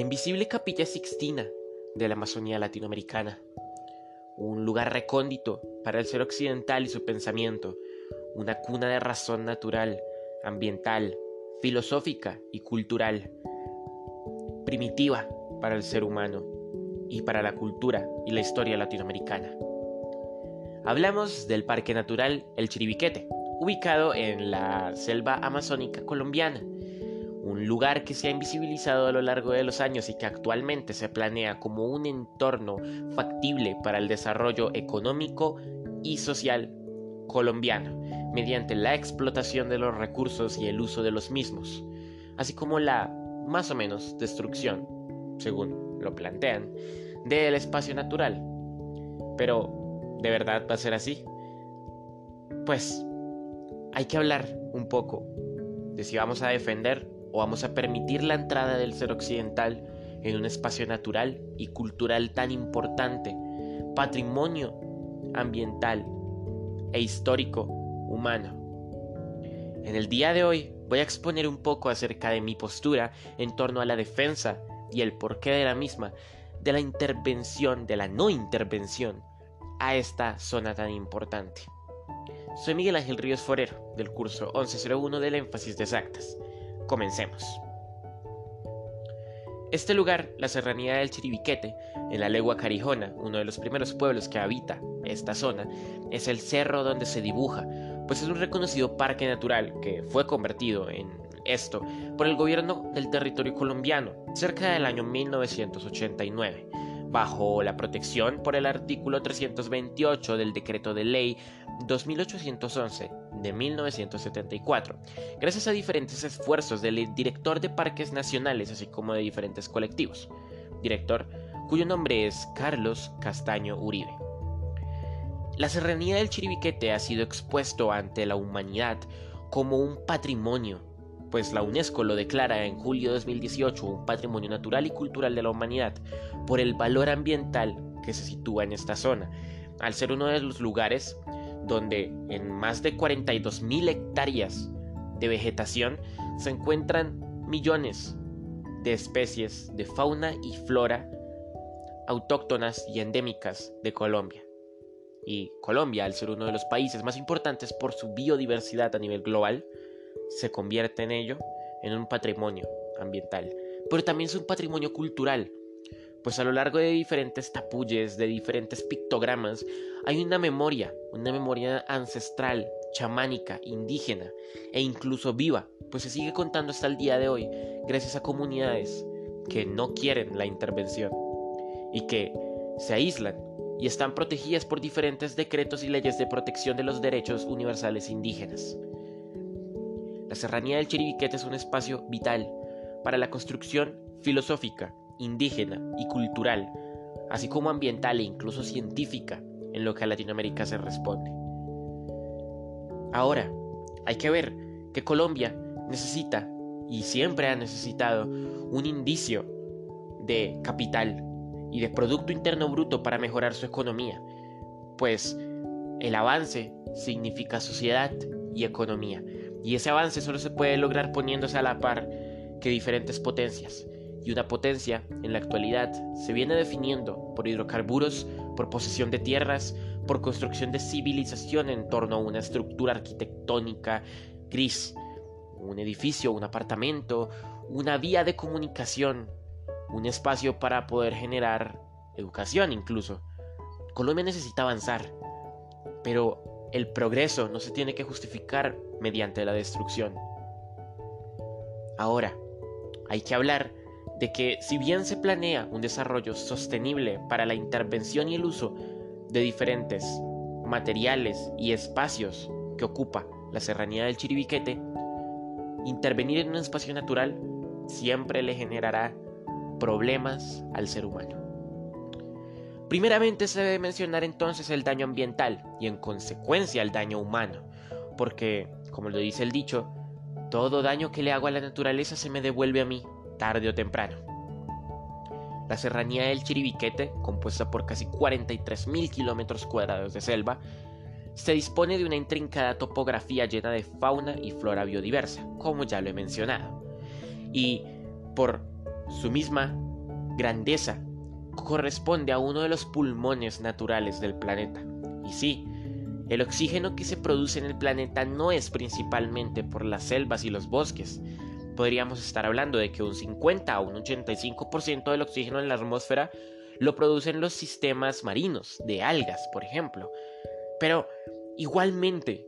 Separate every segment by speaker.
Speaker 1: invisible capilla Sixtina de la Amazonía latinoamericana, un lugar recóndito para el ser occidental y su pensamiento, una cuna de razón natural, ambiental, filosófica y cultural, primitiva para el ser humano y para la cultura y la historia latinoamericana. Hablamos del Parque Natural El Chiribiquete, ubicado en la selva amazónica colombiana, un lugar que se ha invisibilizado a lo largo de los años y que actualmente se planea como un entorno factible para el desarrollo económico y social colombiano, mediante la explotación de los recursos y el uso de los mismos, así como la, más o menos, destrucción, según lo plantean, del espacio natural. Pero, ¿de verdad va a ser así? Pues, hay que hablar un poco de si vamos a defender o vamos a permitir la entrada del ser occidental en un espacio natural y cultural tan importante, patrimonio ambiental e histórico humano. En el día de hoy voy a exponer un poco acerca de mi postura en torno a la defensa y el porqué de la misma, de la intervención, de la no intervención a esta zona tan importante. Soy Miguel Ángel Ríos Forero, del curso 1101 del énfasis de exactas. Comencemos. Este lugar, la serranía del Chiribiquete, en la legua Carijona, uno de los primeros pueblos que habita esta zona, es el cerro donde se dibuja, pues es un reconocido parque natural que fue convertido en esto por el gobierno del territorio colombiano cerca del año 1989 bajo la protección por el artículo 328 del decreto de ley 2811 de 1974, gracias a diferentes esfuerzos del director de parques nacionales así como de diferentes colectivos, director cuyo nombre es Carlos Castaño Uribe. La serranía del Chiribiquete ha sido expuesto ante la humanidad como un patrimonio, pues la UNESCO lo declara en julio de 2018 un patrimonio natural y cultural de la humanidad por el valor ambiental que se sitúa en esta zona, al ser uno de los lugares donde en más de 42.000 hectáreas de vegetación se encuentran millones de especies de fauna y flora autóctonas y endémicas de Colombia. Y Colombia, al ser uno de los países más importantes por su biodiversidad a nivel global, se convierte en ello en un patrimonio ambiental, pero también es un patrimonio cultural, pues a lo largo de diferentes tapulles, de diferentes pictogramas, hay una memoria, una memoria ancestral, chamánica, indígena e incluso viva, pues se sigue contando hasta el día de hoy gracias a comunidades que no quieren la intervención y que se aíslan y están protegidas por diferentes decretos y leyes de protección de los derechos universales indígenas. La serranía del Chiribiquete es un espacio vital para la construcción filosófica, indígena y cultural, así como ambiental e incluso científica en lo que a Latinoamérica se responde. Ahora, hay que ver que Colombia necesita y siempre ha necesitado un indicio de capital y de Producto Interno Bruto para mejorar su economía, pues el avance significa sociedad y economía. Y ese avance solo se puede lograr poniéndose a la par que diferentes potencias. Y una potencia, en la actualidad, se viene definiendo por hidrocarburos, por posesión de tierras, por construcción de civilización en torno a una estructura arquitectónica gris, un edificio, un apartamento, una vía de comunicación, un espacio para poder generar educación incluso. Colombia necesita avanzar, pero el progreso no se tiene que justificar mediante la destrucción. Ahora, hay que hablar de que si bien se planea un desarrollo sostenible para la intervención y el uso de diferentes materiales y espacios que ocupa la serranía del Chiribiquete, intervenir en un espacio natural siempre le generará problemas al ser humano. Primeramente se debe mencionar entonces el daño ambiental y en consecuencia el daño humano, porque, como lo dice el dicho, todo daño que le hago a la naturaleza se me devuelve a mí, tarde o temprano. La serranía del Chiribiquete, compuesta por casi 43.000 kilómetros cuadrados de selva, se dispone de una intrincada topografía llena de fauna y flora biodiversa, como ya lo he mencionado. Y por su misma grandeza corresponde a uno de los pulmones naturales del planeta. Y sí, el oxígeno que se produce en el planeta no es principalmente por las selvas y los bosques. Podríamos estar hablando de que un 50 o un 85% del oxígeno en la atmósfera lo producen los sistemas marinos, de algas, por ejemplo. Pero igualmente,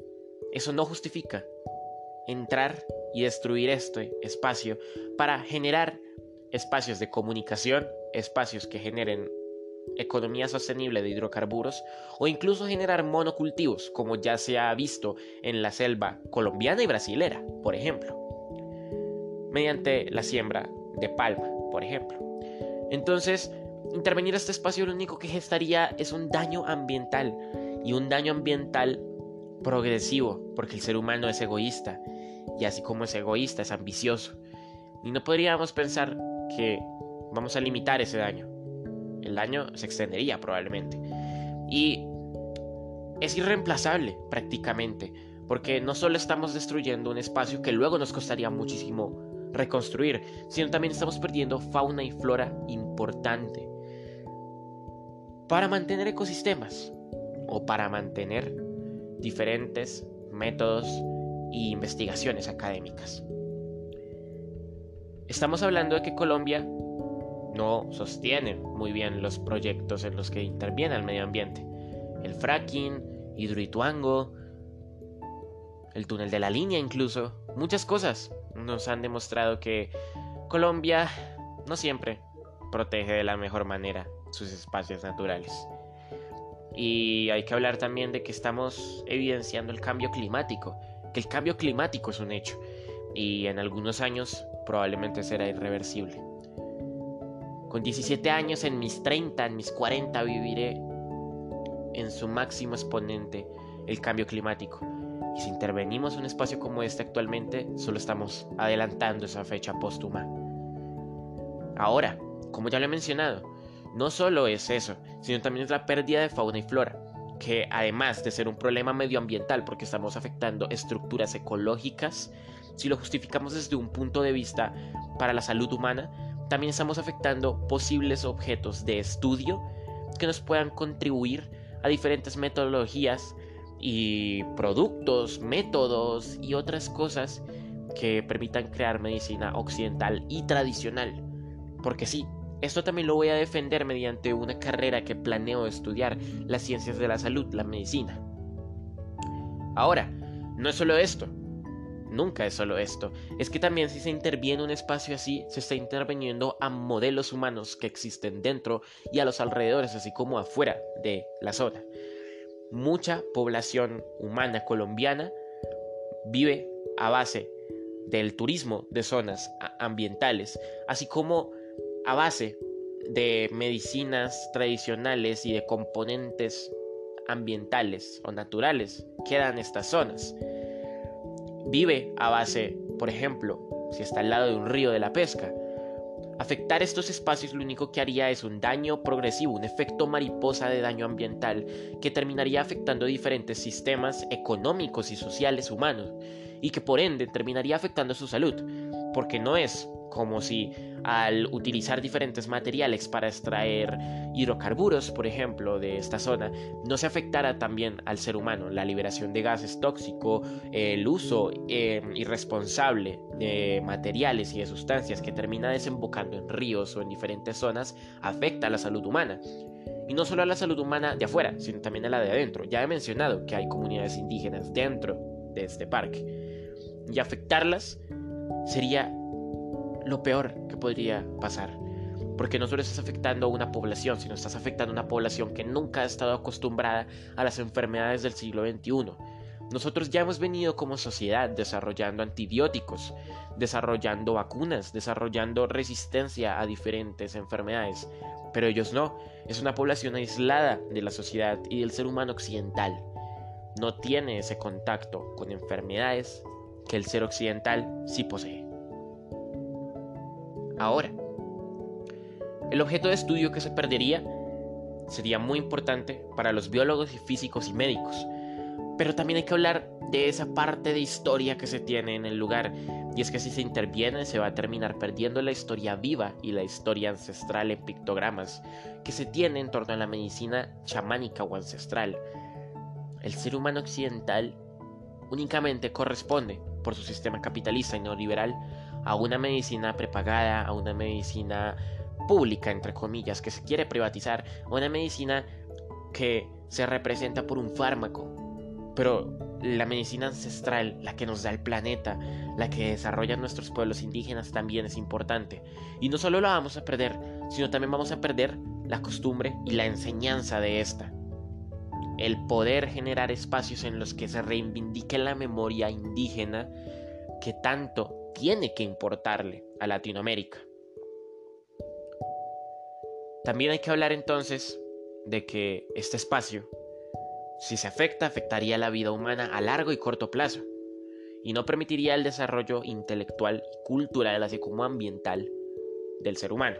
Speaker 1: eso no justifica entrar y destruir este espacio para generar espacios de comunicación, espacios que generen economía sostenible de hidrocarburos o incluso generar monocultivos, como ya se ha visto en la selva colombiana y brasilera, por ejemplo, mediante la siembra de palma, por ejemplo. Entonces, intervenir este espacio lo único que gestaría es un daño ambiental y un daño ambiental progresivo, porque el ser humano es egoísta y así como es egoísta, es ambicioso. Y no podríamos pensar que vamos a limitar ese daño. El daño se extendería probablemente. Y es irreemplazable prácticamente, porque no solo estamos destruyendo un espacio que luego nos costaría muchísimo reconstruir, sino también estamos perdiendo fauna y flora importante. Para mantener ecosistemas o para mantener diferentes métodos e investigaciones académicas. Estamos hablando de que Colombia no sostiene muy bien los proyectos en los que interviene el medio ambiente. El fracking, Hidroituango, el túnel de la línea incluso, muchas cosas nos han demostrado que Colombia no siempre protege de la mejor manera sus espacios naturales. Y hay que hablar también de que estamos evidenciando el cambio climático, que el cambio climático es un hecho y en algunos años probablemente será irreversible. Con 17 años, en mis 30, en mis 40 viviré en su máximo exponente el cambio climático. Y si intervenimos en un espacio como este actualmente, solo estamos adelantando esa fecha póstuma. Ahora, como ya lo he mencionado, no solo es eso, sino también es la pérdida de fauna y flora, que además de ser un problema medioambiental porque estamos afectando estructuras ecológicas, si lo justificamos desde un punto de vista para la salud humana, también estamos afectando posibles objetos de estudio que nos puedan contribuir a diferentes metodologías y productos, métodos y otras cosas que permitan crear medicina occidental y tradicional. Porque sí, esto también lo voy a defender mediante una carrera que planeo estudiar, las ciencias de la salud, la medicina. Ahora, no es solo esto, nunca es solo esto, es que también si se interviene en un espacio así, se está interviniendo a modelos humanos que existen dentro y a los alrededores, así como afuera de la zona. Mucha población humana colombiana vive a base del turismo de zonas ambientales, así como a base de medicinas tradicionales y de componentes ambientales o naturales que dan estas zonas. Vive a base, por ejemplo, si está al lado de un río de la pesca. Afectar estos espacios lo único que haría es un daño progresivo, un efecto mariposa de daño ambiental que terminaría afectando diferentes sistemas económicos y sociales humanos y que por ende terminaría afectando su salud, porque no es como si al utilizar diferentes materiales para extraer hidrocarburos, por ejemplo, de esta zona, no se afectara también al ser humano. La liberación de gases tóxicos, el uso em, irresponsable de materiales y de sustancias que termina desembocando en ríos o en diferentes zonas, afecta a la salud humana. Y no solo a la salud humana de afuera, sino también a la de adentro. Ya he mencionado que hay comunidades indígenas dentro de este parque. Y afectarlas sería lo peor que podría pasar. Porque no solo estás afectando a una población, sino estás afectando a una población que nunca ha estado acostumbrada a las enfermedades del siglo XXI. Nosotros ya hemos venido como sociedad desarrollando antibióticos, desarrollando vacunas, desarrollando resistencia a diferentes enfermedades, pero ellos no. Es una población aislada de la sociedad y del ser humano occidental. No tiene ese contacto con enfermedades que el ser occidental sí posee ahora. El objeto de estudio que se perdería sería muy importante para los biólogos y físicos y médicos, Pero también hay que hablar de esa parte de historia que se tiene en el lugar. Y es que si se interviene se va a terminar perdiendo la historia viva y la historia ancestral en pictogramas que se tiene en torno a la medicina chamánica o ancestral. El ser humano occidental únicamente corresponde, por su sistema capitalista y neoliberal, a una medicina prepagada, a una medicina pública, entre comillas, que se quiere privatizar, a una medicina que se representa por un fármaco. Pero la medicina ancestral, la que nos da el planeta, la que desarrollan nuestros pueblos indígenas también es importante. Y no solo la vamos a perder, sino también vamos a perder la costumbre y la enseñanza de esta. El poder generar espacios en los que se reivindique la memoria indígena que tanto tiene que importarle a Latinoamérica. También hay que hablar entonces de que este espacio si se afecta, afectaría la vida humana a largo y corto plazo, y no permitiría el desarrollo intelectual y cultural, así como ambiental, del ser humano,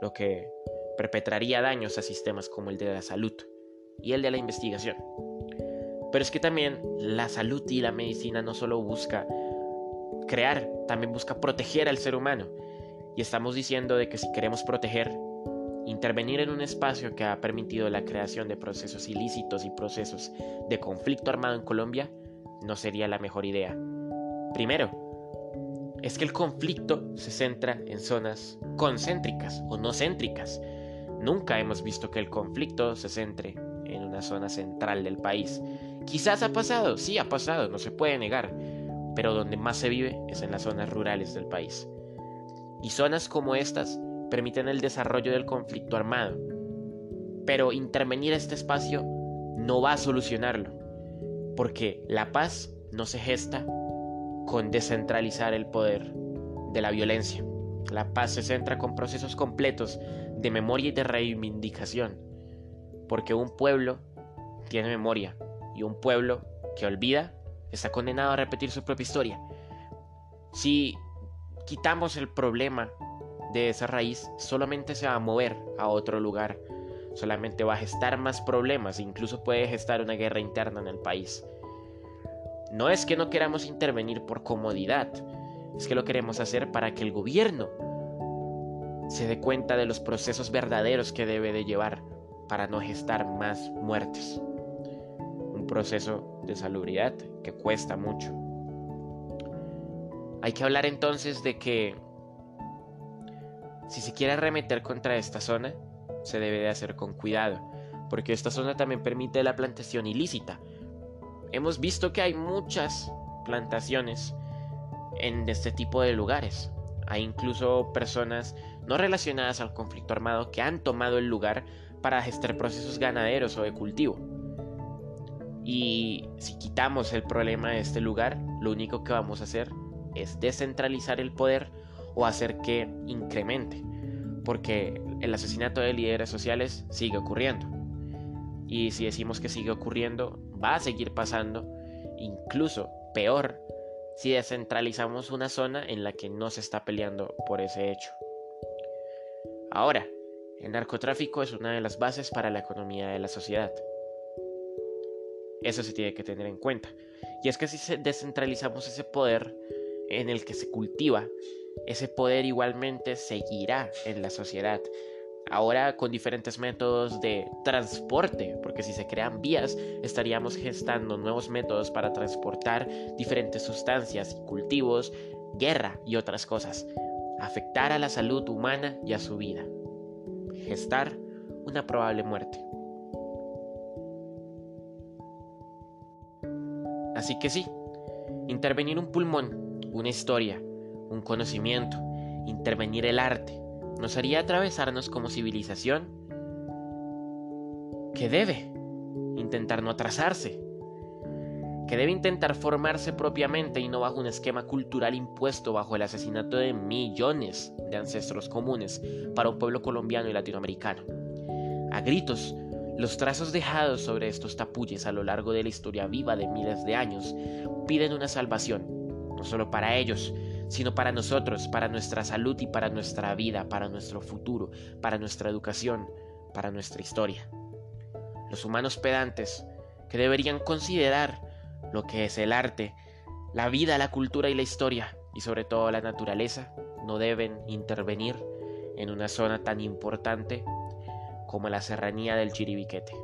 Speaker 1: lo que perpetraría daños a sistemas como el de la salud y el de la investigación. Pero es que también la salud y la medicina no solo busca crear, también busca proteger al ser humano. Y estamos diciendo de que si queremos proteger, Intervenir en un espacio que ha permitido la creación de procesos ilícitos y procesos de conflicto armado en Colombia no sería la mejor idea. Primero, es que el conflicto se centra en zonas concéntricas o no céntricas. Nunca hemos visto que el conflicto se centre en una zona central del país. Quizás ha pasado, sí ha pasado, no se puede negar, pero donde más se vive es en las zonas rurales del país. Y zonas como estas permiten el desarrollo del conflicto armado. Pero intervenir este espacio no va a solucionarlo, porque la paz no se gesta con descentralizar el poder de la violencia. La paz se centra con procesos completos de memoria y de reivindicación, porque un pueblo tiene memoria y un pueblo que olvida está condenado a repetir su propia historia. Si quitamos el problema de esa raíz solamente se va a mover a otro lugar, solamente va a gestar más problemas, incluso puede gestar una guerra interna en el país. No es que no queramos intervenir por comodidad, es que lo queremos hacer para que el gobierno se dé cuenta de los procesos verdaderos que debe de llevar para no gestar más muertes. Proceso de salubridad que cuesta mucho. Hay que hablar entonces de que si se quiere arremeter contra esta zona, se debe de hacer con cuidado, porque esta zona también permite la plantación ilícita. Hemos visto que hay muchas plantaciones en este tipo de lugares. Hay incluso personas no relacionadas al conflicto armado que han tomado el lugar para gestar procesos ganaderos o de cultivo. Y si quitamos el problema de este lugar, lo único que vamos a hacer es descentralizar el poder o hacer que incremente, porque el asesinato de líderes sociales sigue ocurriendo. Y si decimos que sigue ocurriendo, va a seguir pasando, incluso peor, si descentralizamos una zona en la que no se está peleando por ese hecho. Ahora, el narcotráfico es una de las bases para la economía de la sociedad. Eso se tiene que tener en cuenta. Y es que si descentralizamos ese poder en el que se cultiva ese poder igualmente seguirá en la sociedad. Ahora con diferentes métodos de transporte, porque si se crean vías, estaríamos gestando nuevos métodos para transportar diferentes sustancias y cultivos, guerra y otras cosas, afectar a la salud humana y a su vida, gestar una probable muerte. Así que sí, intervenir un pulmón, una historia, un conocimiento, intervenir el arte, nos haría atravesarnos como civilización que debe intentar no atrasarse, que debe intentar formarse propiamente y no bajo un esquema cultural impuesto bajo el asesinato de millones de ancestros comunes para un pueblo colombiano y latinoamericano. A gritos, los trazos dejados sobre estos tapuyes a lo largo de la historia viva de miles de años piden una salvación, no solo para ellos, sino para nosotros, para nuestra salud y para nuestra vida, para nuestro futuro, para nuestra educación, para nuestra historia. Los humanos pedantes que deberían considerar lo que es el arte, la vida, la cultura y la historia, y sobre todo la naturaleza, no deben intervenir en una zona tan importante como la serranía del Chiribiquete.